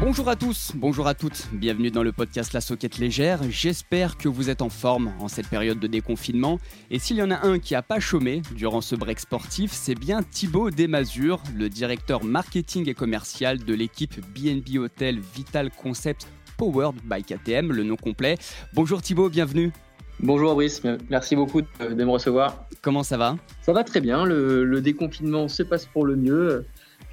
Bonjour à tous, bonjour à toutes, bienvenue dans le podcast La Soquette Légère. J'espère que vous êtes en forme en cette période de déconfinement. Et s'il y en a un qui n'a pas chômé durant ce break sportif, c'est bien Thibaut Desmazures, le directeur marketing et commercial de l'équipe BNB Hotel Vital Concept Powered by KTM, le nom complet. Bonjour Thibaut, bienvenue. Bonjour Brice, merci beaucoup de me recevoir. Comment ça va? Ça va très bien, le, le déconfinement se passe pour le mieux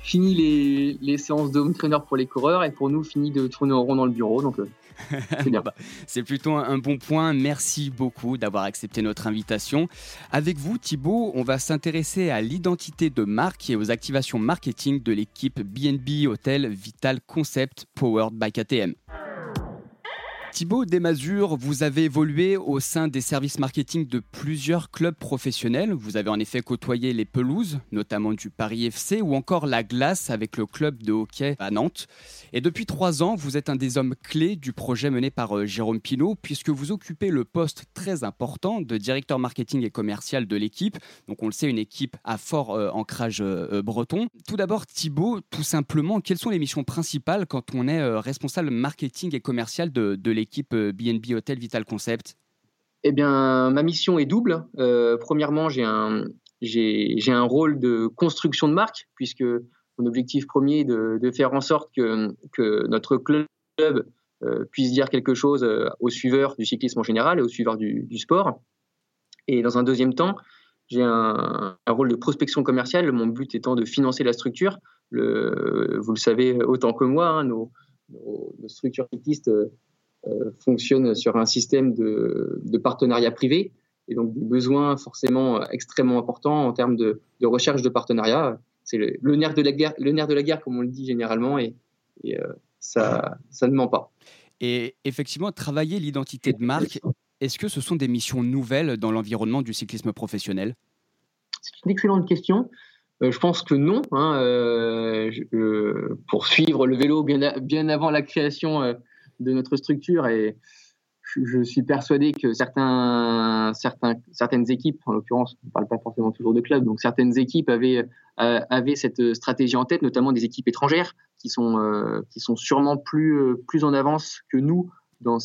fini les, séances de home trainer pour les coureurs et pour nous, fini de tourner en rond dans le bureau. Donc, euh, c'est bien. Bah, c'est plutôt un bon point. Merci beaucoup d'avoir accepté notre invitation. Avec vous, Thibaut, on va s'intéresser à l'identité de marque et aux activations marketing de l'équipe BNB Hotel Vital Concept Powered by KTM. Thibaut Desmazures, vous avez évolué au sein des services marketing de plusieurs clubs professionnels. Vous avez en effet côtoyé les pelouses, notamment du Paris FC, ou encore la glace avec le club de hockey à Nantes. Et depuis trois ans, vous êtes un des hommes clés du projet mené par euh, Jérôme Pinault, puisque vous occupez le poste très important de directeur marketing et commercial de l'équipe. Donc on le sait, une équipe à fort euh, ancrage euh, breton. Tout d'abord, Thibaut, tout simplement, quelles sont les missions principales quand on est responsable marketing et commercial de, de l'équipe? L'équipe BNB euh, Hotel Vital Concept Eh bien, ma mission est double. Euh, premièrement, j'ai un, j'ai, un rôle de construction de marque, puisque mon objectif premier est de, faire en sorte que, que notre club euh, puisse dire quelque chose aux suiveurs du cyclisme en général et aux suiveurs du, sport. Et dans un deuxième temps, j'ai un, rôle de prospection commerciale, mon but étant de financer la structure. Vous le savez autant que moi, hein, nos, structures cyclistes fonctionne sur un système de, de, partenariat privé et donc des besoins forcément extrêmement importants en termes de, recherche de partenariat. C'est le, nerf de la guerre, le nerf de la guerre comme on le dit généralement et, euh, ça, ça ne ment pas. Et effectivement, travailler l'identité de marque, est-ce que ce sont des missions nouvelles dans l'environnement du cyclisme professionnel? C'est une excellente question. Euh, je pense que non. Hein, pour suivre le vélo bien, bien avant la création de notre structure et je, suis persuadé que certains, certaines équipes, en l'occurrence, on ne parle pas forcément toujours de club, donc certaines équipes avaient, euh, avaient cette stratégie en tête, notamment des équipes étrangères qui sont, euh, qui sont sûrement plus, euh, plus en avance que nous dans,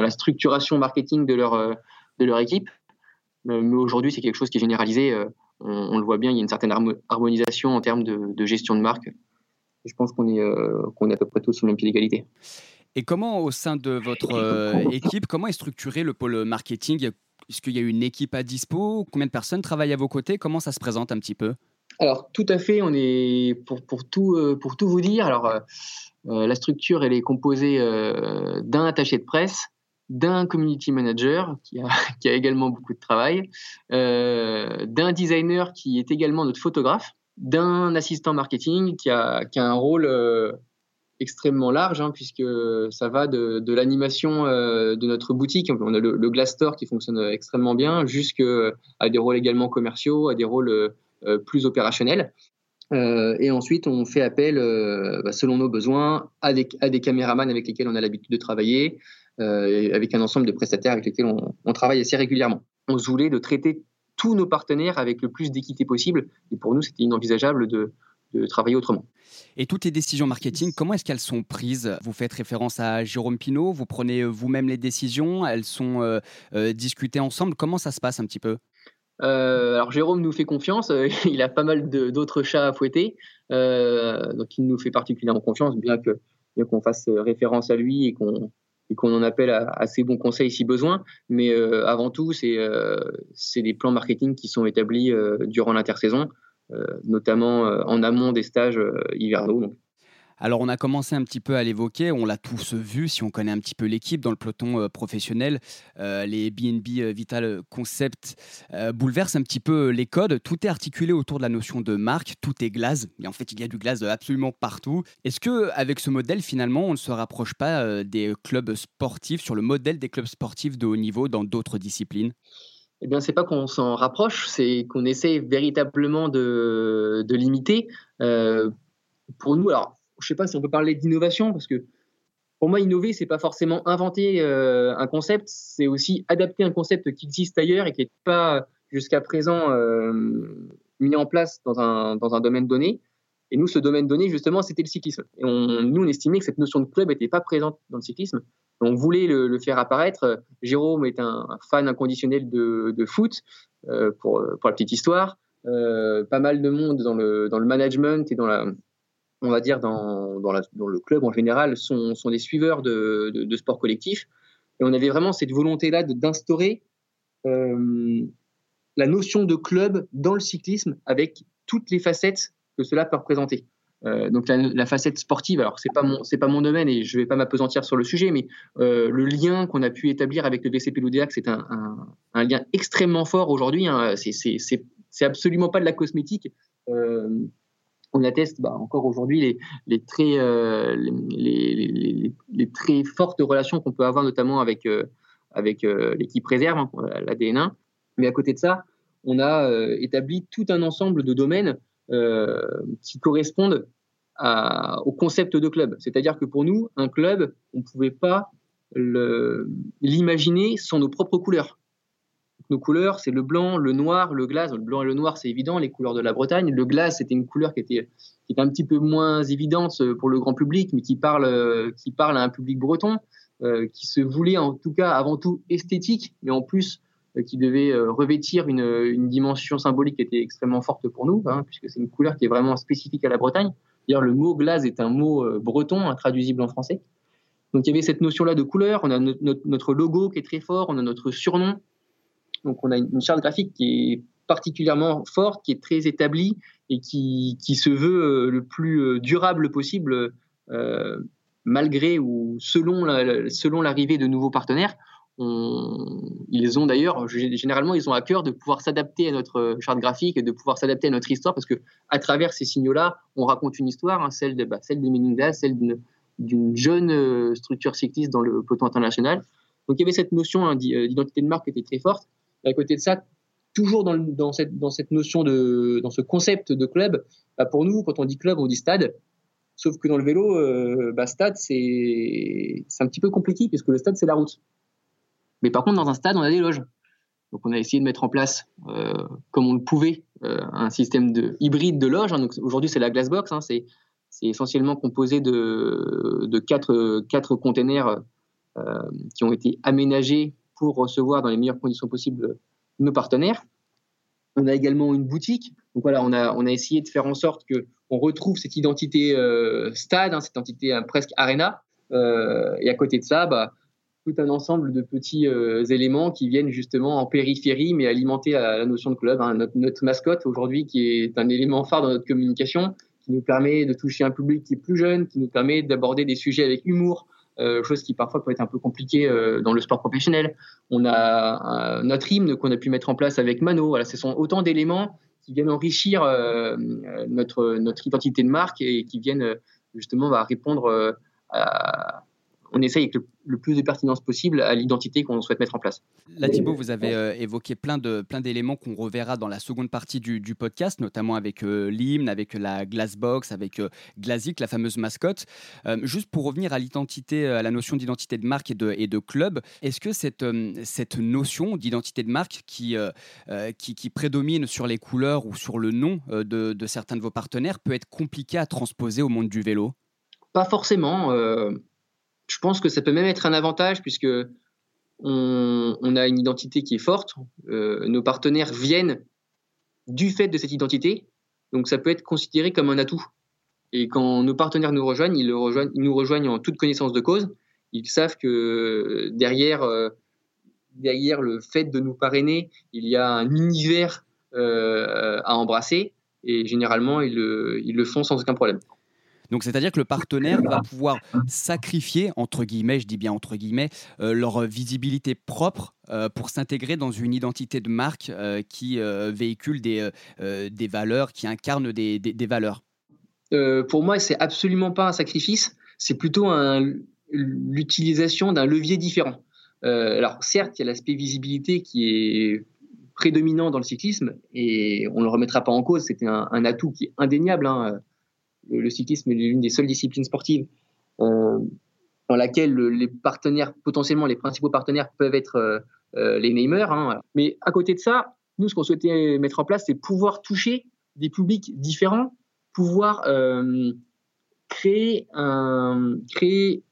la structuration marketing de leur, de leur équipe. Mais aujourd'hui, c'est quelque chose qui est généralisé. On, le voit bien, il y a une certaine harmonisation en termes de gestion de marque je pense qu'on est, euh, qu'on est à peu près tous sur le même pied d'égalité. Et comment, au sein de votre euh, équipe, comment est structuré le pôle marketing? Est-ce qu'il y a une équipe à dispo? Combien de personnes travaillent à vos côtés? Comment ça se présente un petit peu? Alors tout à fait, on est pour, pour, tout, euh, pour tout vous dire. Alors la structure elle est composée d'un attaché de presse, d'un community manager qui a, qui a, également beaucoup de travail, d'un designer qui est également notre photographe d'un assistant marketing qui a, qui a un rôle euh, extrêmement large, hein, puisque ça va de, de l'animation euh, de notre boutique, on a le, le, Glass Store qui fonctionne extrêmement bien, jusqu'à des rôles également commerciaux, à des rôles euh, plus opérationnels. et ensuite, on fait appel, bah, selon nos besoins, à des, à des caméramans avec lesquels on a l'habitude de travailler, avec un ensemble de prestataires avec lesquels on, on travaille assez régulièrement. On se voulait de traiter tous nos partenaires avec le plus d'équité possible. Et pour nous, c'était inenvisageable de, travailler autrement. Et toutes les décisions marketing, comment est-ce qu'elles sont prises? Vous faites référence à Jérôme Pinault, vous prenez vous-même les décisions, elles sont euh, euh, discutées ensemble. Comment ça se passe un petit peu? Euh, alors Jérôme nous fait confiance, il a pas mal d'autres chats à fouetter, donc il nous fait particulièrement confiance, bien que bien qu'on fasse référence à lui et qu'on et qu'on en appelle à, ses bons conseils si besoin. Mais euh, avant tout, euh, c'est des plans marketing qui sont établis euh, durant l'intersaison, notamment en amont des stages hivernaux. Alors on a commencé un petit peu à l'évoquer, on l'a tous vu si on connaît un petit peu l'équipe dans le peloton euh, professionnel. Euh, les BNB euh, Vital Concept bouleversent un petit peu les codes. Tout est articulé autour de la notion de marque, tout est glace. Et en fait, il y a du glace absolument partout. Est-ce que avec ce modèle, finalement, on ne se rapproche pas des clubs sportifs sur le modèle des clubs sportifs de haut niveau dans d'autres disciplines? Eh bien, c'est pas qu'on s'en rapproche, c'est qu'on essaie véritablement de, de limiter. pour nous, alors je ne sais pas si on peut parler d'innovation, parce que pour moi, innover, c'est pas forcément inventer euh, un concept, c'est aussi adapter un concept qui existe ailleurs et qui n'est pas jusqu'à présent euh, mis en place dans un, dans un domaine donné. Et nous, ce domaine donné, justement, c'était le cyclisme. Et nous, on estimait que cette notion de club n'était pas présente dans le cyclisme. On voulait le, faire apparaître. Jérôme est un, fan inconditionnel de, foot, euh, pour, pour la petite histoire. Pas mal de monde dans le, dans le management et dans la, on va dire dans, dans, le club en général, sont, des suiveurs de, de, sport collectif. Et on avait vraiment cette volonté-là d'instaurer euh, la notion de club dans le cyclisme avec toutes les facettes que cela peut représenter. Euh, donc la, facette sportive, alors c'est pas mon c'est pas mon domaine et je vais pas m'apesantir sur le sujet, mais euh, le lien qu'on a pu établir avec le VCP Loudéac, c'est un, lien extrêmement fort aujourd'hui. Hein. C'est absolument pas de la cosmétique. On atteste bah, encore aujourd'hui les, les, très fortes relations qu'on peut avoir notamment avec avec l'équipe réserve, hein, la DN1. Mais à côté de ça, on a établi tout un ensemble de domaines euh, qui correspondent au concept de club. C'est-à-dire que pour nous, un club, on ne pouvait pas l'imaginer sans nos propres couleurs. Nos couleurs, c'est le blanc, le noir, le glace. Le blanc et le noir, c'est évident, les couleurs de la Bretagne. Le glace, c'était une couleur qui était, un petit peu moins évidente pour le grand public, mais qui parle, qui parle à un public breton, euh, qui se voulait en tout cas avant tout esthétique, mais en plus euh, qui devait euh, revêtir une, dimension symbolique qui était extrêmement forte pour nous, hein, puisque c'est une couleur qui est vraiment spécifique à la Bretagne. D'ailleurs, le mot glace est un mot euh, breton, intraduisible en français. Donc il y avait cette notion-là de couleur, on a notre, logo qui est très fort, on a notre surnom. Donc on a une charte graphique qui est particulièrement forte, qui est très établie et qui, qui se veut le plus durable possible euh, malgré ou selon l'arrivée de nouveaux partenaires ils ont d'ailleurs, généralement, ils ont à cœur de pouvoir s'adapter à notre charte graphique et de pouvoir s'adapter à notre histoire parce que à travers ces signaux-là, on raconte une histoire, hein, celle, de, bah, celle des Meningas, celle d'une jeune euh, structure cycliste dans le peloton international. Donc il y avait cette notion hein, euh, d'identité de marque qui était très forte. À côté de ça, toujours dans, cette, notion de, dans ce concept de club, bah, pour nous, quand on dit club, on dit stade. Sauf que dans le vélo, euh, bah, stade, c'est un petit peu compliqué puisque le stade, c'est la route. Mais par contre, dans un stade, on a des loges. Donc, on a essayé de mettre en place, euh, comme on le pouvait, euh, un système de, hybride de loges. Hein. aujourd'hui, c'est la Glassbox. Hein. C'est, essentiellement composé de, quatre, quatre containers qui ont été aménagés pour recevoir dans les meilleures conditions possibles nos partenaires. On a également une boutique. Donc voilà, on a, on a essayé de faire en sorte que on retrouve cette identité stade, hein, cette identité presque arena. et à côté de ça, bah, tout un ensemble de petits euh, éléments qui viennent justement en périphérie, mais alimenter la, notion de club. Hein. Notre, mascotte aujourd'hui, qui est un élément phare dans notre communication, qui nous permet de toucher un public qui est plus jeune, qui nous permet d'aborder des sujets avec humour, euh, chose qui parfois peut être un peu compliquée euh, dans le sport professionnel. On a notre hymne qu'on a pu mettre en place avec Mano. Voilà, ce sont autant d'éléments qui viennent enrichir notre, notre identité de marque et qui viennent justement bah, répondre à, on essaye avec le, plus de pertinence possible à l'identité qu'on souhaite mettre en place. Là, Thibaut, vous avez euh, évoqué plein de plein d'éléments qu'on reverra dans la seconde partie du, podcast, notamment avec euh, l'hymne, avec la glassbox, avec euh, Glazik, la fameuse mascotte. juste pour revenir à l'identité, à la notion d'identité de marque et de, et de club, est-ce que cette, cette notion d'identité de marque qui, qui, prédomine sur les couleurs ou sur le nom de, de certains de vos partenaires peut être compliquée à transposer au monde du vélo? Pas forcément je pense que ça peut même être un avantage puisque on, a une identité qui est forte. Euh, nos partenaires viennent du fait de cette identité, donc ça peut être considéré comme un atout. Et quand nos partenaires nous rejoignent, ils, nous rejoignent en toute connaissance de cause. Ils savent que derrière, euh, derrière le fait de nous parrainer, il y a un univers euh, à embrasser. Et généralement, ils le font sans aucun problème. Donc c'est-à-dire que le partenaire va pouvoir sacrifier, entre guillemets, je dis bien entre guillemets, euh, leur visibilité propre euh, pour s'intégrer dans une identité de marque euh, qui véhicule des, valeurs, qui incarne des, des, valeurs. pour moi, c'est absolument pas un sacrifice, c'est plutôt l'utilisation d'un levier différent. alors certes, il y a l'aspect visibilité qui est prédominant dans le cyclisme et on ne le remettra pas en cause, c'était un, atout qui est indéniable. Hein le, cyclisme est l'une des seules disciplines sportives euh, dans laquelle les partenaires, potentiellement les principaux partenaires, peuvent être euh, euh, les namers. Hein. Mais à côté de ça, nous, ce qu'on souhaitait mettre en place, c'est pouvoir toucher des publics différents pouvoir créer, un, créer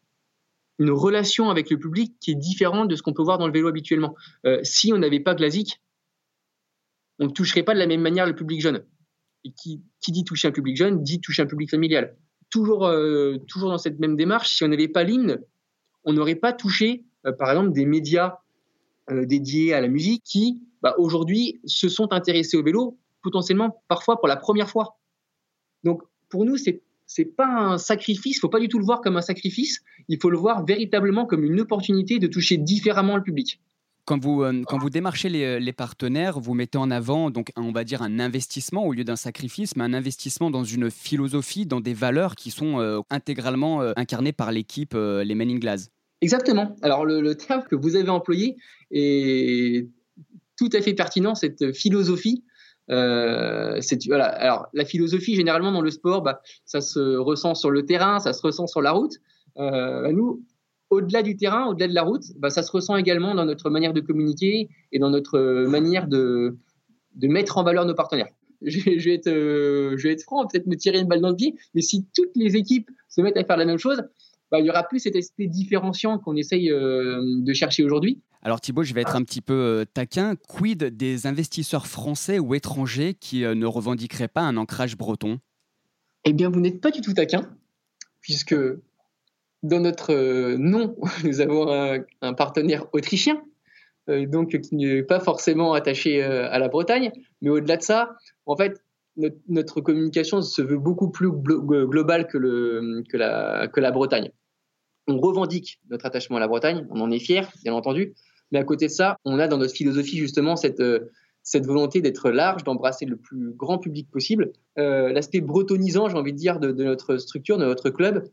une relation avec le public qui est différente de ce qu'on peut voir dans le vélo habituellement. si on n'avait pas Glazik, on ne toucherait pas de la même manière le public jeune. Qui, dit toucher un public jeune dit toucher un public familial. Toujours, toujours dans cette même démarche, si on n'avait pas l'hymne, on n'aurait pas touché, par exemple, des médias dédiés à la musique qui, bah, aujourd'hui, se sont intéressés au vélo, potentiellement parfois pour la première fois. Donc, pour nous, c'est c'est pas un sacrifice, il faut pas du tout le voir comme un sacrifice, il faut le voir véritablement comme une opportunité de toucher différemment le public. Quand vous, euh, quand vous démarchez les, les, partenaires, vous mettez en avant, donc, on va dire, un investissement au lieu d'un sacrifice, mais un investissement dans une philosophie, dans des valeurs qui sont euh, intégralement euh, incarnées par l'équipe, les Men in Glass. Exactement. Alors, le, terme que vous avez employé est tout à fait pertinent, cette philosophie. Euh. Alors, la philosophie, généralement, dans le sport, bah, ça se ressent sur le terrain, ça se ressent sur la route. Euh, bah, nous, au-delà du terrain, au-delà de la route, bah, ça se ressent également dans notre manière de communiquer et dans notre manière de, de mettre en valeur nos partenaires. Je, vais être, euh, je vais être franc, peut-être me tirer une balle dans le pied, mais si toutes les équipes se mettent à faire la même chose, bah, il y aura plus cet aspect différenciant qu'on essaye euh, de chercher aujourd'hui. Alors Thibaut, je vais être un petit peu euh, taquin. Quid des investisseurs français ou étrangers qui euh, ne revendiqueraient pas un ancrage breton? Eh bien, vous n'êtes pas du tout taquin, puisque dans notre nom, nous avons un, partenaire autrichien, donc qui n'est pas forcément attaché à la Bretagne. Mais au-delà de ça, en fait, notre, communication se veut beaucoup plus globale que, la, Bretagne on revendique notre attachement à la Bretagne, on en est fier, bien entendu, mais à côté de ça, on a dans notre philosophie justement cette, euh, volonté d'être large, d'embrasser le plus grand public possible. Euh, l'aspect bretonisant, j'ai envie de dire, de, notre structure, de notre club,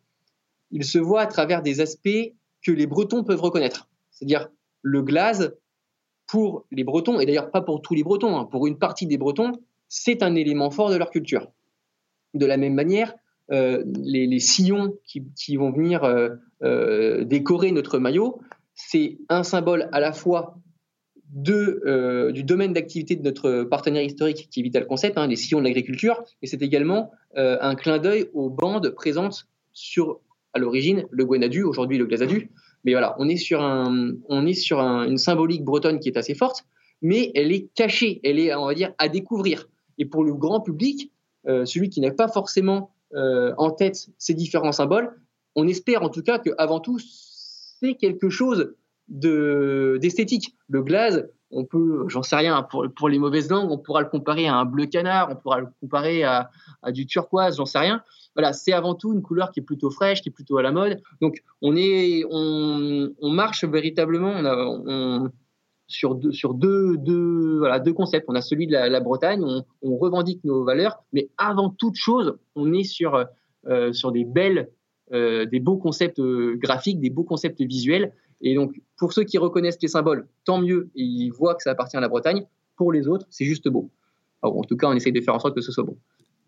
il se voit à travers des aspects que les Bretons peuvent reconnaître. C'est-à-dire le glaze, pour les Bretons, et d'ailleurs pas pour tous les Bretons, hein, pour une partie des Bretons, c'est un élément fort de leur culture. De la même manière, euh, les, sillons qui, vont venir euh, euh, décorer notre maillot, c'est un symbole à la fois de, du domaine d'activité de notre partenaire historique qui est Vital Concept, hein, les sillons de l'agriculture, et c'est également un clin d'œil aux bandes présentes sur, à l'origine, le Gwenadu, aujourd'hui le Glazadu. Mais voilà, on est sur, un, on est sur une symbolique bretonne qui est assez forte, mais elle est cachée, elle est, on va dire, à découvrir. Et pour le grand public, celui qui n'a pas forcément euh, en tête ces différents symboles, on espère en tout cas qu'avant tout, c'est quelque chose d'esthétique. le glaze, on peut, j'en sais rien, pour, les mauvaises langues, on pourra le comparer à un bleu canard, on pourra le comparer à, du turquoise, j'en sais rien. Voilà, c'est avant tout une couleur qui est plutôt fraîche, qui est plutôt à la mode. Donc, on, est, on, marche véritablement, sur deux, deux, concepts. On a celui de la, Bretagne, on, revendique nos valeurs, mais avant toute chose, on est sur, euh, des belles, euh, des beaux concepts euh, graphiques, des beaux concepts visuels. Et donc, pour ceux qui reconnaissent les symboles, tant mieux, et ils voient que ça appartient à la Bretagne. Pour les autres, c'est juste beau. en tout cas, on essaye de faire en sorte que ce soit beau.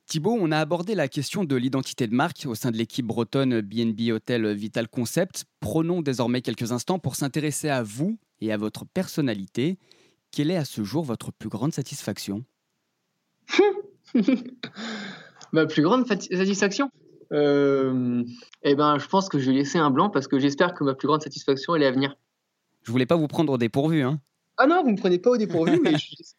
Thibaut, on a abordé la question de l'identité de marque au sein de l'équipe bretonne BNB Hotel Vital Concept. Prenons désormais quelques instants pour s'intéresser à vous et à votre personnalité. Quelle est à ce jour votre plus grande satisfaction? Ma plus grande satisfaction? Euh, Eh ben, je pense que je vais laisser un blanc parce que j'espère que ma plus grande satisfaction elle est à venir. Je voulais pas vous prendre au dépourvu, hein. Ah non, vous ne me prenez pas au dépourvu, mais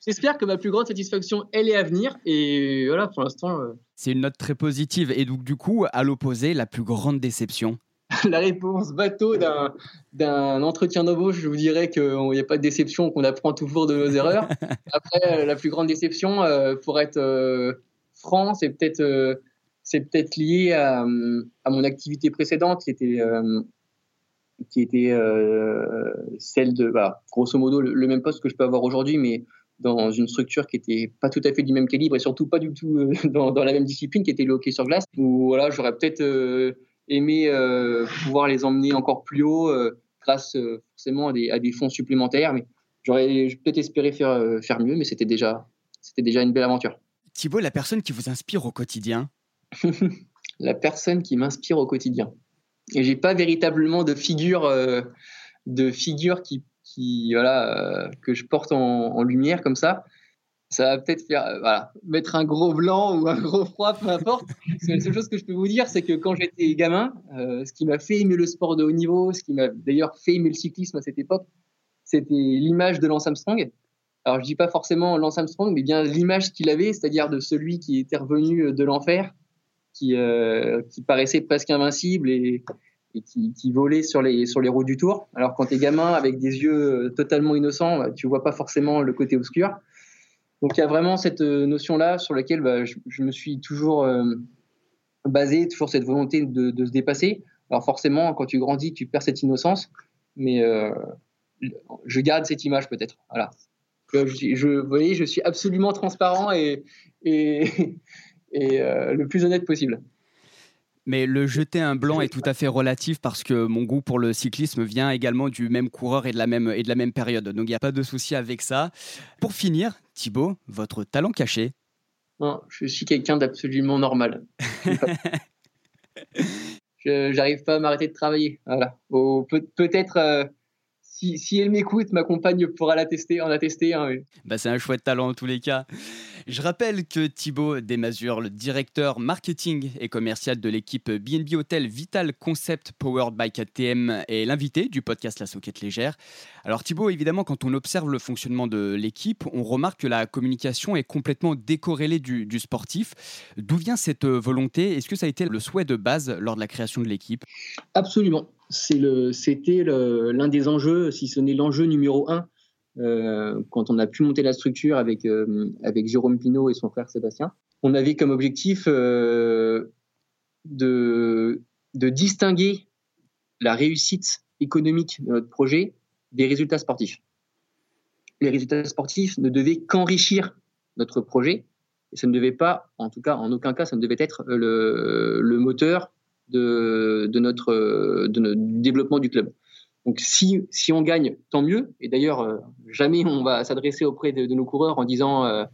j'espère que ma plus grande satisfaction, elle est à venir. Et voilà, pour l'instant. Euh, C'est une note très positive. Et donc, du coup, à l'opposé, la plus grande déception La réponse bateau d'un entretien d'embauche, je vous dirais qu'il n'y a pas de déception, qu'on apprend toujours de nos erreurs. Après, la plus grande déception, euh, pour être euh, franc, c'est peut-être c'est peut-être lié à, à, mon activité précédente qui était était euh, celle de, bah, grosso modo, le, même poste que je peux avoir aujourd'hui, mais dans une structure qui était pas tout à fait du même calibre et surtout pas du tout euh, dans, la même discipline, qui était le hockey sur glace. Où voilà, j'aurais peut-être euh, aimé pouvoir les emmener encore plus haut grâce forcément à des, à des, fonds supplémentaires, mais j'aurais peut-être espéré faire, faire mieux, mais c'était déjà, c'était déjà une belle aventure. Thibaut, la personne qui vous inspire au quotidien La personne qui m'inspire au quotidien. Et j'ai pas véritablement de figure, euh, de figure qui, voilà, euh, que je porte en, lumière comme ça. ça va peut-être faire voilà, mettre un gros blanc ou un gros froid, peu importe. la seule chose que je peux vous dire, c'est que quand j'étais gamin, ce qui m'a fait aimer le sport de haut niveau, ce qui m'a d'ailleurs fait aimer le cyclisme à cette époque, c'était l'image de Lance Armstrong. Alors je dis pas forcément Lance Armstrong, mais bien l'image qu'il avait, c'est-à-dire de celui qui était revenu de l'enfer, qui, qui paraissait presque invincible et, qui, volait sur les, routes du Tour. Alors quand tu es gamin avec des yeux euh, totalement innocents, bah, tu vois pas forcément le côté obscur. Donc il y a vraiment cette euh, notion-là sur laquelle bah, je, me suis toujours euh, basé, toujours cette volonté de, se dépasser. Alors forcément, quand tu grandis, tu perds cette innocence, mais je garde cette image peut-être. Voilà. Je, vous voyez, je suis absolument transparent et, et le plus honnête possible. Mais le jeter un blanc est tout à fait relatif parce que mon goût pour le cyclisme vient également du même coureur et de la même, et de la même période. Donc il n'y a pas de souci avec ça. Pour finir, Thibaut, votre talent caché Non, je suis quelqu'un d'absolument normal. je n'arrive pas à m'arrêter de travailler. Voilà. Peut-être euh, si, elle m'écoute, ma compagne pourra l'attester, en attester. Hein, bah, c'est un chouette talent en tous les cas. Je rappelle que Thibaut Desmazures, le directeur marketing et commercial de l'équipe BNB Hotel Vital Concept Powered by KTM, est l'invité du podcast La Soquette Légère. Alors Thibaut, évidemment, quand on observe le fonctionnement de l'équipe, on remarque que la communication est complètement décorrélée du, du sportif. D'où vient cette volonté? Est-ce que ça a été le souhait de base lors de la création de l'équipe? Absolument c'était l'un des enjeux, si ce n'est l'enjeu numéro un, euh, quand on a pu monter la structure avec, euh, avec Jérôme Pinault et son frère Sébastien. On avait comme objectif euh, de, distinguer la réussite économique de notre projet des résultats sportifs. Les résultats sportifs ne devaient qu'enrichir notre projet, et ça ne devait pas, en tout cas, en aucun cas, ça ne devait être le, moteur de, notre, de développement du club. Donc si, si on gagne, tant mieux. Et d'ailleurs, euh, jamais on va s'adresser auprès de, nos coureurs en disant euh,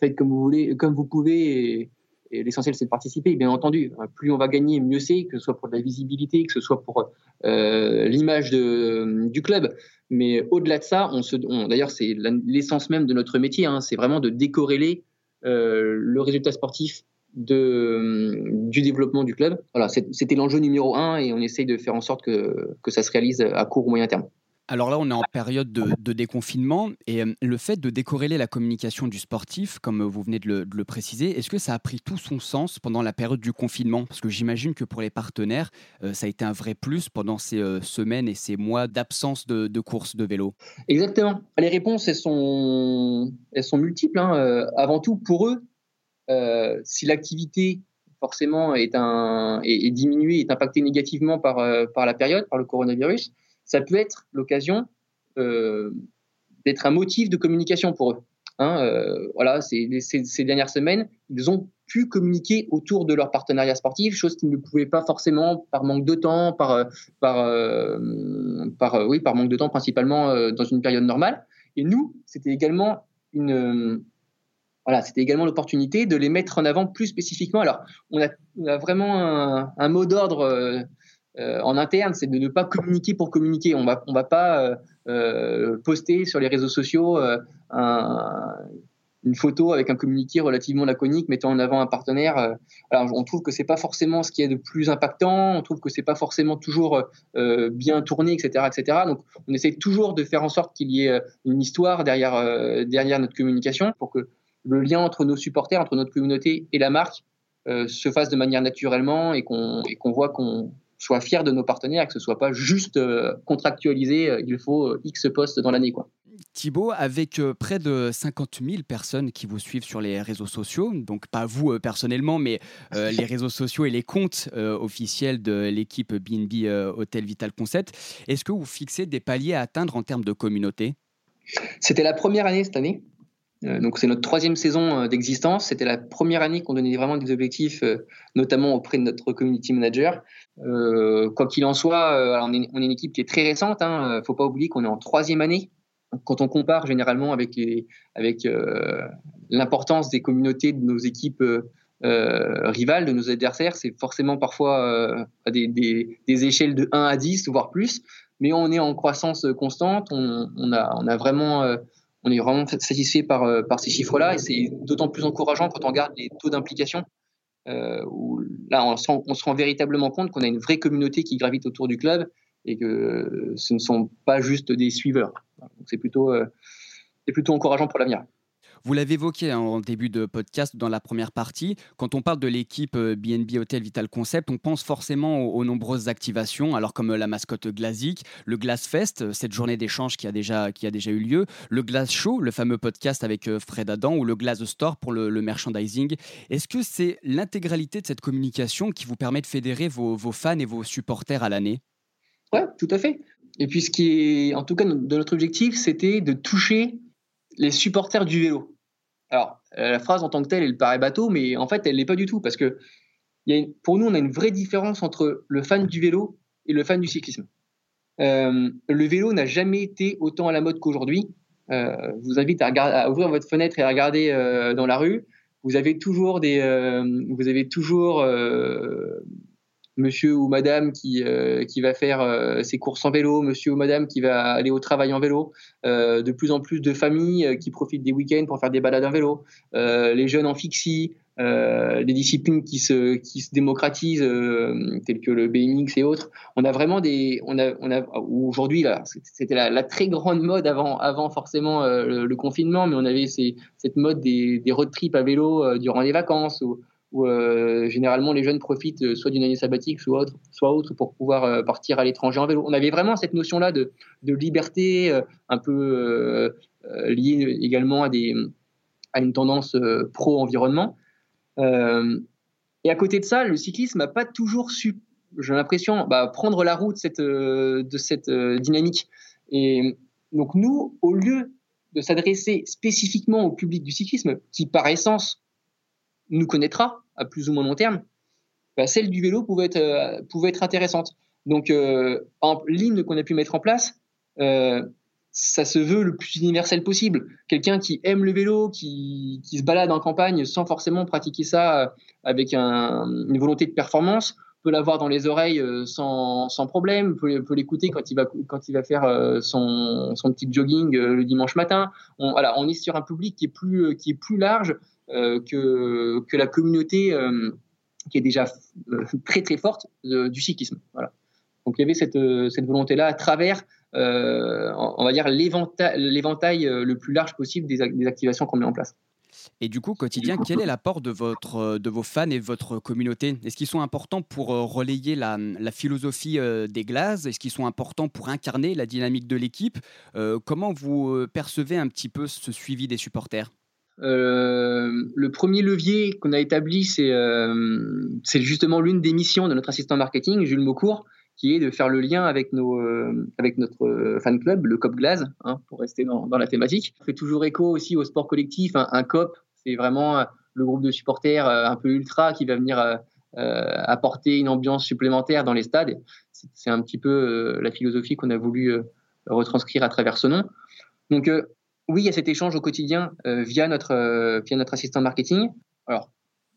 faites comme vous voulez, comme vous pouvez. L'essentiel, c'est de participer, bien entendu. Plus on va gagner, mieux c'est, que ce soit pour de la visibilité, que ce soit pour euh, l'image du club. Mais au-delà de ça, on d'ailleurs, c'est l'essence même de notre métier. Hein, c'est vraiment de décorréler le résultat sportif de, du développement du club. Voilà, c'était l'enjeu numéro un et on essaye de faire en sorte que, que ça se réalise à court ou moyen terme. Alors là, on est en période de, déconfinement et euh, le fait de décorréler la communication du sportif, comme vous venez de le, préciser, est-ce que ça a pris tout son sens pendant la période du confinement? Parce que j'imagine que pour les partenaires, euh, ça a été un vrai plus pendant ces euh, semaines et ces mois d'absence de, de course de vélo. Exactement. Les réponses, elles sont, elles sont multiples. Hein. Avant tout, pour eux, euh, si l'activité forcément est, diminuée, est impactée négativement par, euh, par la période, par le coronavirus, ça peut être l'occasion euh, d'être un motif de communication pour eux. Hein, voilà, ces, dernières semaines, ils ont pu communiquer autour de leur partenariat sportif, chose qu'ils ne pouvaient pas forcément par manque de temps, par, oui, par manque de temps principalement dans une période normale. Et nous, c'était également une, c'était également l'opportunité de les mettre en avant plus spécifiquement. Alors, on a, vraiment un, mot d'ordre euh, euh, en interne, c'est de ne pas communiquer pour communiquer. On va, on va pas euh, poster sur les réseaux sociaux une photo avec un communiqué relativement laconique mettant en avant un partenaire. On trouve que c'est pas forcément ce qui est de plus impactant. On trouve que c'est pas forcément toujours bien tourné, etc., etc. Donc, on essaie toujours de faire en sorte qu'il y ait une histoire derrière derrière notre communication pour que le lien entre nos supporters, entre notre communauté et la marque euh, se fasse de manière naturellement et qu'on voit qu'on soit fier de nos partenaires et que ce soit pas juste euh, contractualisé, euh, il faut X postes dans l'année. quoi. Thibaut, avec près de 50 000 personnes qui vous suivent sur les réseaux sociaux, donc pas vous personnellement, mais les réseaux sociaux et les comptes officiels de l'équipe BNB Hotel Vital Concept, est-ce que vous fixez des paliers à atteindre en termes de communauté? C'était la première année cette année. Euh, donc c'est notre troisième saison euh, d'existence. C'était la première année qu'on donnait vraiment des objectifs, euh, notamment auprès de notre community manager. quoi qu'il en soit, on, est, une équipe qui est très récente. Il ne faut pas oublier qu'on est en troisième année. Quand on compare généralement avec, l'importance des communautés de nos équipes rivales, de nos adversaires, c'est forcément parfois des, des, échelles de 1 à 10, voire plus. Mais on est en croissance constante. On a vraiment on est vraiment satisfait par, par ces chiffres-là et c'est d'autant plus encourageant quand on regarde les taux d'implication. où là, on, se rend véritablement compte qu'on a une vraie communauté qui gravite autour du club et que ce ne sont pas juste des suiveurs. C'est plutôt, plutôt encourageant pour l'avenir. Vous l'avez évoqué hein, en début de podcast dans la première partie. Quand on parle de l'équipe BNB euh, Hotel Vital Concept, on pense forcément aux, nombreuses activations, alors comme euh, la mascotte Glazik, le Glass Fest, euh, cette journée d'échange qui, a déjà, qui a déjà eu lieu, le Glass Show, le fameux podcast avec Fred Adam, ou le Glass Store pour le, merchandising. Est-ce que c'est l'intégralité de cette communication qui vous permet de fédérer vos, vos fans et vos supporters à l'année? Oui, tout à fait. Et puis ce qui est, en tout cas, de notre objectif, c'était de toucher les supporters du vélo. Alors, euh, la phrase en tant que telle, elle paraît bateau, mais en fait, elle l'est pas du tout, parce que pour nous, on a une vraie différence entre le fan du vélo et le fan du cyclisme. Euh, le vélo n'a jamais été autant à la mode qu'aujourd'hui. Euh, je vous invite à, à, ouvrir votre fenêtre et à regarder dans la rue. Vous avez toujours des, vous avez toujours monsieur ou madame qui, euh, qui va faire euh, ses courses en vélo, monsieur ou madame qui va aller au travail en vélo, euh, de plus en plus de familles qui profitent des week-ends pour faire des balades en vélo, les jeunes en fixie, les disciplines qui se, qui se démocratisent, telles que le BMX et autres. On a vraiment des. On a, on a, aujourd'hui, c'était la, très grande mode avant, avant forcément le, confinement, mais on avait ces, cette mode des, des road trips à vélo durant les vacances. Ou, où euh, généralement les jeunes profitent euh, soit d'une année sabbatique, soit autre, soit autre pour pouvoir euh, partir à l'étranger en vélo. On avait vraiment cette notion-là de, liberté, un peu liée également à, une tendance pro-environnement. et à côté de ça, le cyclisme n'a pas toujours su, j'ai l'impression, bah, prendre la route de cette dynamique. Et donc nous, au lieu de s'adresser spécifiquement au public du cyclisme, qui par essence nous connaîtra à plus ou moins long terme, bah, celle du vélo pouvait être, euh, intéressante. Donc, euh, l'hymne qu'on a pu mettre en place, euh, ça se veut le plus universel possible. Quelqu'un qui aime le vélo, qui, se balade en campagne sans forcément pratiquer ça avec un, une volonté de performance, peut l'avoir dans les oreilles sans, sans problème, peut, peut l'écouter quand il va, quand il va faire son, son petit jogging le dimanche matin. On, voilà, on est sur un public qui est plus, qui est plus large euh, que, que la communauté euh, qui est déjà euh, très très forte du cyclisme. Voilà. Donc il y avait cette, cette volonté-là à travers, on va dire, l'éventail le plus large possible des, des activations qu'on met en place. Et du coup, quotidien, quel est l'apport de, votre, de vos fans et de votre communauté? Est-ce qu'ils sont importants pour relayer la, philosophie des glaces? Est-ce qu'ils sont importants pour incarner la dynamique de l'équipe? Comment vous percevez un petit peu ce suivi des supporters? Euh, le premier levier qu'on a établi, c'est euh, justement l'une des missions de notre assistant marketing, Jules Maucourt, qui est de faire le lien avec, nos, euh, avec notre fan club, le COP Glaze, hein, pour rester dans, la thématique. On fait toujours écho aussi au sport collectif. Un, COP, c'est vraiment le groupe de supporters un peu ultra qui va venir apporter une ambiance supplémentaire dans les stades. C'est un petit peu la philosophie qu'on a voulu retranscrire à travers ce nom. Donc, oui, il y a cet échange au quotidien euh, via, notre, euh, via notre assistant marketing. Alors,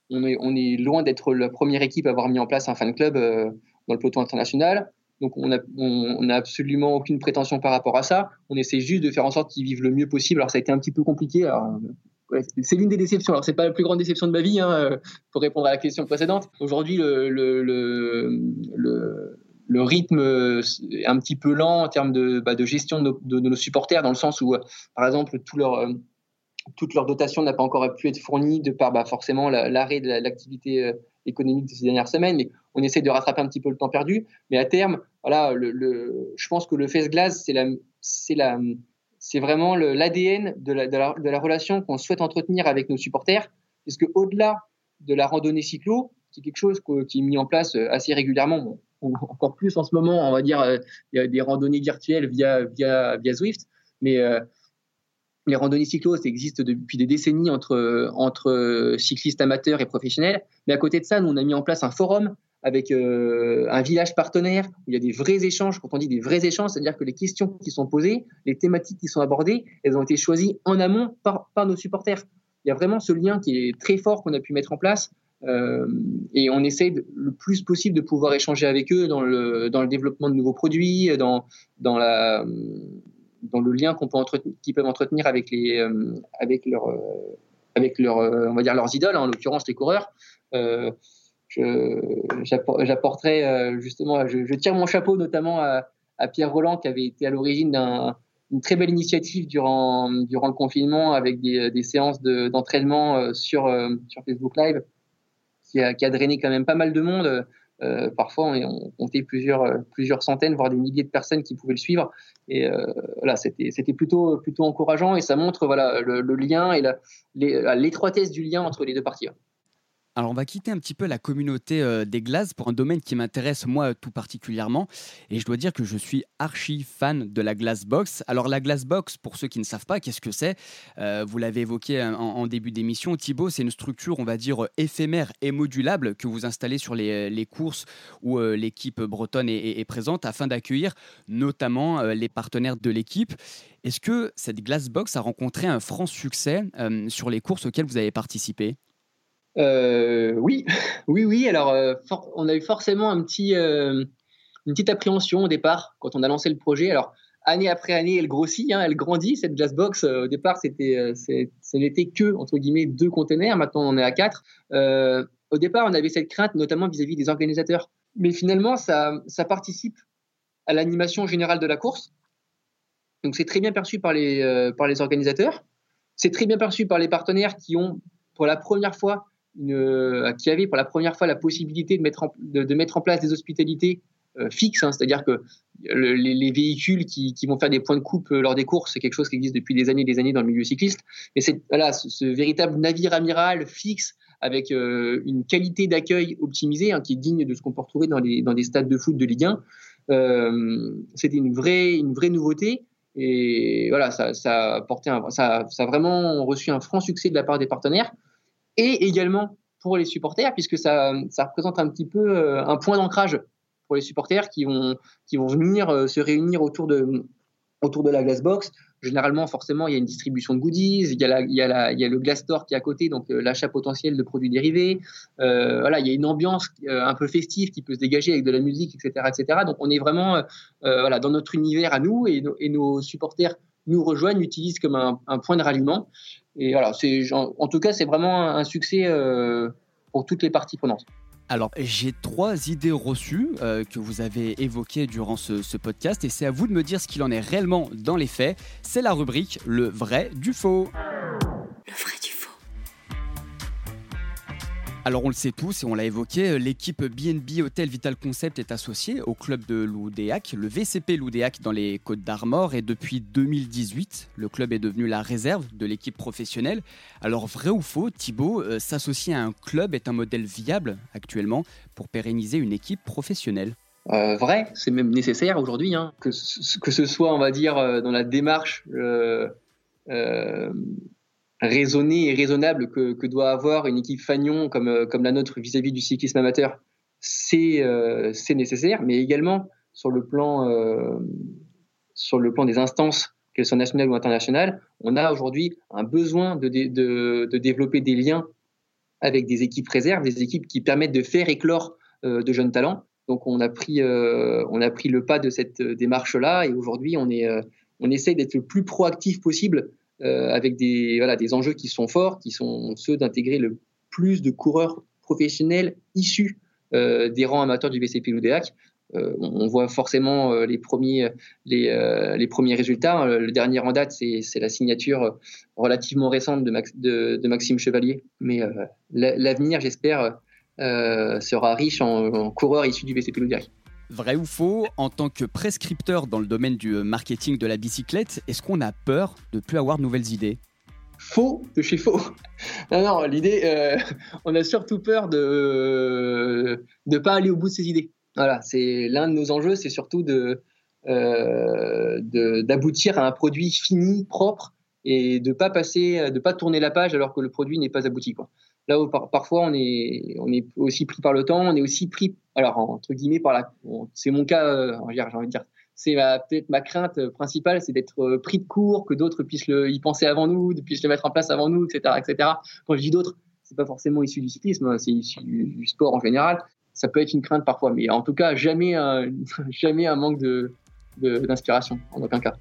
on est, loin d'être la première équipe à avoir mis en place un fan club euh, dans le peloton international. Donc, on n'a absolument aucune prétention par rapport à ça. On essaie juste de faire en sorte qu'ils vivent le mieux possible. Alors, ça a été un petit peu compliqué. c'est l'une des déceptions. Alors, c'est pas la plus grande déception de ma vie, hein, pour répondre à la question précédente. Aujourd'hui, le, rythme est un petit peu lent en termes de, bah, gestion de nos, supporters, dans le sens où, euh, par exemple, euh, toute leur dotation n'a pas encore pu être fournie de par bah, forcément l'arrêt de l'activité euh, économique de ces dernières semaines. Mais on essaie de rattraper un petit peu le temps perdu. Mais à terme, voilà, je pense que le Face Glace, c'est vraiment l'ADN de la, relation qu'on souhaite entretenir avec nos supporters, puisque au-delà de la randonnée cyclo, c'est quelque chose qui est mis en place assez régulièrement encore plus en ce moment, on va dire, euh, des randonnées virtuelles via, via, via Zwift, mais euh, les randonnées cyclo, ça existe depuis des décennies entre, entre cyclistes amateurs et professionnels. Mais à côté de ça, nous, on a mis en place un forum avec euh, un village partenaire où il y a des vrais échanges. Quand on dit des vrais échanges, c'est-à-dire que les questions qui sont posées, les thématiques qui sont abordées, elles ont été choisies en amont par, par nos supporters. Il y a vraiment ce lien qui est très fort qu'on a pu mettre en place euh, et on essaie le plus possible de pouvoir échanger avec eux dans le, dans le développement de nouveaux produits, dans, dans, la, dans le lien qu'ils peuvent entretenir avec leurs idoles, en l'occurrence les coureurs. J'apporterai justement, je, tire mon chapeau notamment à, Pierre Roland qui avait été à l'origine d'une très belle initiative durant, le confinement avec des, des séances d'entraînement sur, Facebook Live qui a, drainé quand même pas mal de monde. Euh, parfois, on, comptait plusieurs, euh, plusieurs centaines, voire des milliers de personnes qui pouvaient le suivre. Et euh, voilà, c'était plutôt, plutôt encourageant et ça montre voilà, le, lien et l'étroitesse du lien entre les deux parties. Alors on va quitter un petit peu la communauté euh, des glaces pour un domaine qui m'intéresse moi tout particulièrement et je dois dire que je suis archi fan de la glace box. Alors la glace box pour ceux qui ne savent pas qu'est-ce que c'est, euh, vous l'avez évoqué en, début d'émission Thibaut, c'est une structure on va dire éphémère et modulable que vous installez sur les, courses où euh, l'équipe bretonne est, présente afin d'accueillir notamment les partenaires de l'équipe. Est-ce que cette glace box a rencontré un franc succès sur les courses auxquelles vous avez participé? Euh, oui, oui, oui. Alors, euh, on a eu forcément un petit, euh, une petite appréhension au départ quand on a lancé le projet. Alors, année après année, elle grossit, hein, elle grandit. Cette Glassbox, au départ, c'était, ce n'était que entre guillemets deux containers. Maintenant, on est à quatre. au départ, on avait cette crainte, notamment vis-à-vis des organisateurs. Mais finalement, ça, ça participe à l'animation générale de la course. Donc, c'est très bien perçu par les, par les organisateurs. C'est très bien perçu par les partenaires qui ont, pour la première fois, une, qui avait pour la première fois la possibilité de mettre en, de, mettre en place des hospitalités euh, fixes, hein. c'est-à-dire que les, véhicules qui, vont faire des points de coupe euh, lors des courses, c'est quelque chose qui existe depuis des années et des années dans le milieu cycliste. Mais voilà, ce, véritable navire amiral fixe avec euh, une qualité d'accueil optimisée, hein, qui est digne de ce qu'on peut retrouver dans, les, dans des stades de foot de Ligue 1. Euh, C'était une vraie, une vraie nouveauté. Et voilà, ça, ça, a ça, ça a vraiment reçu un franc succès de la part des partenaires et également pour les supporters, puisque ça, représente un petit peu euh, un point d'ancrage pour les supporters qui vont, qui vont venir euh, se réunir autour de, autour de la Glassbox. Généralement, forcément, il y a une distribution de goodies, il y a, la, il y a, le Glass Store qui est à côté, donc euh, l'achat potentiel de produits dérivés. voilà, il y a une ambiance un peu festive qui peut se dégager avec de la musique, etc. etc. Donc, on est vraiment voilà, dans notre univers à nous et, nos supporters nous rejoignent, utilisent comme un point de ralliement. En, tout cas, c'est vraiment un, succès euh, pour toutes les parties prenantes. Alors, j'ai trois idées reçues euh, que vous avez évoquées durant ce, podcast et c'est à vous de me dire ce qu'il en est réellement dans les faits. C'est la rubrique Le vrai du faux. Alors on le sait tous et on l'a évoqué, l'équipe BNB Hotel Vital Concept est associée au club de Loudéac, le VCP Loudéac dans les Côtes d'Armor. Et depuis 2018, le club est devenu la réserve de l'équipe professionnelle. Alors vrai ou faux, Thibaut, euh, s'associer à un club est un modèle viable actuellement pour pérenniser une équipe professionnelle? Euh, vrai, c'est même nécessaire aujourd'hui, hein, que, ce soit, on va dire, euh, dans la démarche euh, raisonné et raisonnable que, doit avoir une équipe fagnon comme, euh, comme la nôtre vis-à-vis du cyclisme amateur, c'est euh, nécessaire, mais également sur le plan, euh, sur le plan des instances, qu'elles soient nationales ou internationales, on a aujourd'hui un besoin de, développer des liens avec des équipes réserves, des équipes qui permettent de faire éclore de jeunes talents. Donc on a pris, on a pris le pas de cette démarche-là et aujourd'hui on, est, on essaye d'être le plus proactif possible avec des, voilà, des enjeux qui sont forts, qui sont ceux d'intégrer le plus de coureurs professionnels issus euh, des rangs amateurs du VCP Loudéac. Euh, on voit forcément les, premiers, les, les, premiers résultats. Le dernier en date, c'est la signature relativement récente de, de, de Maxime Chevalier. Mais l'avenir, j'espère, sera riche en, coureurs issus du VCP Loudéac. Vrai ou faux, en tant que prescripteur dans le domaine du euh, marketing de la bicyclette, est-ce qu'on a peur de ne plus avoir de nouvelles idées? Faux de chez faux. Non, non, l'idée, euh, on a surtout peur de ne pas aller au bout de ces idées. Voilà, c'est l'un de nos enjeux, c'est surtout euh, d'aboutir à un produit fini, propre, et de pas passer, de pas tourner la page alors que le produit n'est pas abouti. Là où parfois on est, on est aussi pris par le temps, on est aussi pris, alors entre guillemets, par la. c'est mon cas, euh, j'ai envie de dire. C'est peut-être ma crainte principale, c'est d'être euh, pris de court, que d'autres puissent le, y penser avant nous, puissent le mettre en place avant nous, etc., etc. Quand je dis d'autres, c'est pas forcément issu du cyclisme, hein, c'est issu du, sport en général. Ça peut être une crainte parfois, mais en tout cas jamais un, jamais un manque de d'inspiration en aucun cas.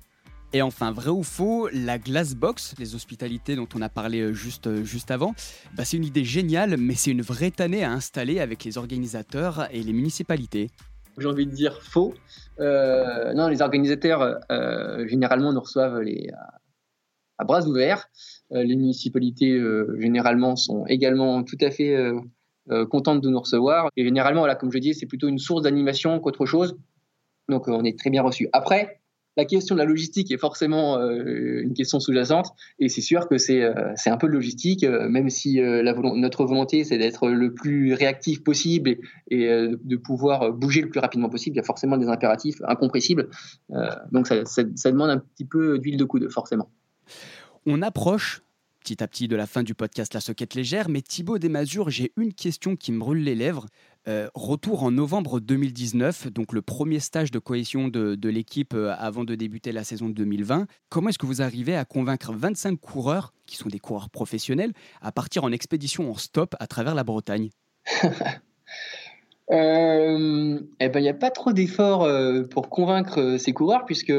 Et enfin, vrai ou faux, la glass box, les hospitalités dont on a parlé euh, juste, euh, juste avant, bah, c'est une idée géniale, mais c'est une vraie tannée à installer avec les organisateurs et les municipalités. J'ai envie de dire faux. Euh, non, les organisateurs, généralement, nous reçoivent les, à, bras ouverts. les municipalités, généralement, sont également tout à fait contentes de nous recevoir. Et généralement, là, comme je dis, c'est plutôt une source d'animation qu'autre chose. Donc, on est très bien reçus. Après, la question de la logistique est forcément euh, une question sous-jacente et c'est sûr que c'est euh, un peu de logistique, euh, même si la notre volonté c'est d'être le plus réactif possible et, de pouvoir bouger le plus rapidement possible. Il y a forcément des impératifs incompressibles, donc ça demande un petit peu d'huile de coude, forcément. On approche petit à petit de la fin du podcast La Soquette Légère, mais Thibaut Desmazures, j'ai une question qui me brûle les lèvres. Euh, retour en novembre 2019, donc le premier stage de cohésion de, l'équipe euh, avant de débuter la saison 2020. Comment est-ce que vous arrivez à convaincre 25 coureurs, qui sont des coureurs professionnels, à partir en expédition en stop à travers la Bretagne? Euh, eh ben, il n'y a pas trop d'efforts pour convaincre ces coureurs, puisque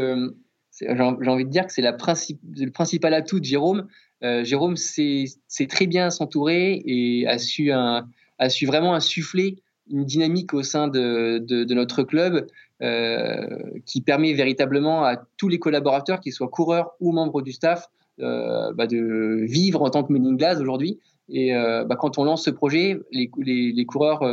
j'ai envie de dire que c'est le principal atout de Jérôme. Jérôme sait, très bien s'entourer et a su, vraiment insuffler une dynamique au sein de, notre club euh, qui permet véritablement à tous les collaborateurs, qu'ils soient coureurs ou membres du staff, euh, bah de vivre en tant que Meaning Glass aujourd'hui. Et euh, bah quand on lance ce projet, les coureurs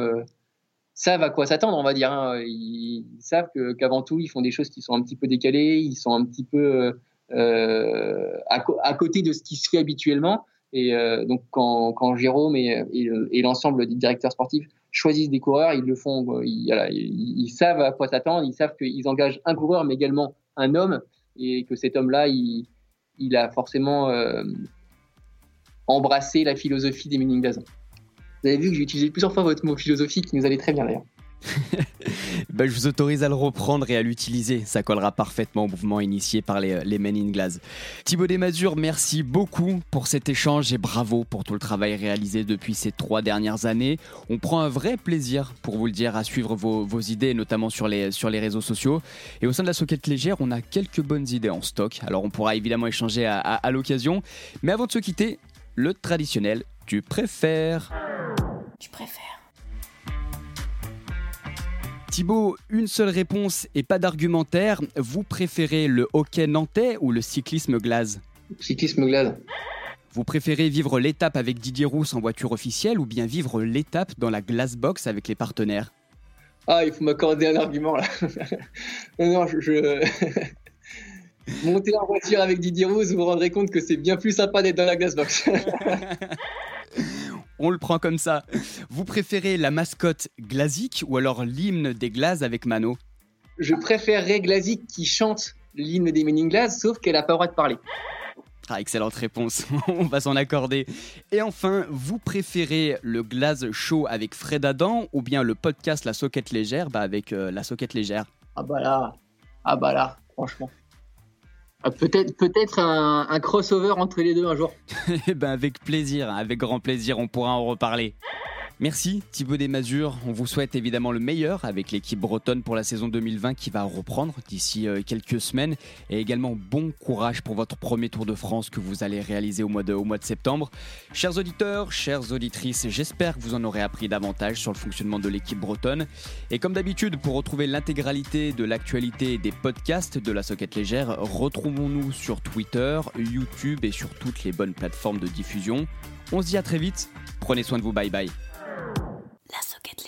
savent à quoi s'attendre, on va dire. Hein. Ils, savent qu'avant tout, ils font des choses qui sont un petit peu décalées, ils sont un petit peu à, à, côté de ce qui se fait habituellement. Et donc, quand, Jérôme et, l'ensemble des directeurs sportifs choisissent des coureurs, ils le font, ils, savent à quoi s'attendre, ils savent qu'ils engagent un coureur, mais également un homme, et que cet homme-là, il, a forcément euh, embrassé la philosophie des Meaning Vous avez vu que j'ai utilisé plusieurs fois votre mot philosophie qui nous allait très bien d'ailleurs. Ben, je vous autorise à le reprendre et à l'utiliser. Ça collera parfaitement au mouvement initié par les, les Men in Glass. Thibaut Desmazures, merci beaucoup pour cet échange et bravo pour tout le travail réalisé depuis ces trois dernières années. On prend un vrai plaisir, pour vous le dire, à suivre vos, vos idées, notamment sur les, sur les réseaux sociaux. Et au sein de la soquette légère, on a quelques bonnes idées en stock. Alors on pourra évidemment échanger à l'occasion. Mais avant de se quitter, le traditionnel, tu préfères Tu préfères Thibaut, une seule réponse et pas d'argumentaire. Vous préférez le hockey nantais ou le cyclisme glace Cyclisme glace. Vous préférez vivre l'étape avec Didier Rousse en voiture officielle ou bien vivre l'étape dans la glass box avec les partenaires? Ah, il faut m'accorder un argument là. non, je... Monter en voiture avec Didier Rousse, vous vous rendrez compte que c'est bien plus sympa d'être dans la glass box. On le prend comme ça. Vous préférez la mascotte Glazik ou alors l'hymne des Glaces avec Mano? Je préférerais Glazik qui chante l'hymne des Meaning Glass, sauf qu'elle n'a pas le droit de parler. Ah, excellente réponse, on va s'en accorder. Et enfin, vous préférez le Glaze Show avec Fred Adam ou bien le podcast La Soquette Légère? Bah avec euh, La Soquette Légère Ah bah là, ah bah là, franchement. Ah, peut-être peut-être un, crossover entre les deux un jour. Eh ben avec plaisir, avec grand plaisir, on pourra en reparler. Merci Thibaut Desmazures. On vous souhaite évidemment le meilleur avec l'équipe bretonne pour la saison 2020 qui va reprendre d'ici euh, quelques semaines. Et également bon courage pour votre premier Tour de France que vous allez réaliser au mois de, au mois de septembre. Chers auditeurs, chères auditrices, j'espère que vous en aurez appris davantage sur le fonctionnement de l'équipe bretonne. Et comme d'habitude, pour retrouver l'intégralité de l'actualité des podcasts de la Soquette Légère, retrouvons-nous sur Twitter, YouTube et sur toutes les bonnes plateformes de diffusion. On se dit à très vite. Prenez soin de vous. Bye bye. lass so geht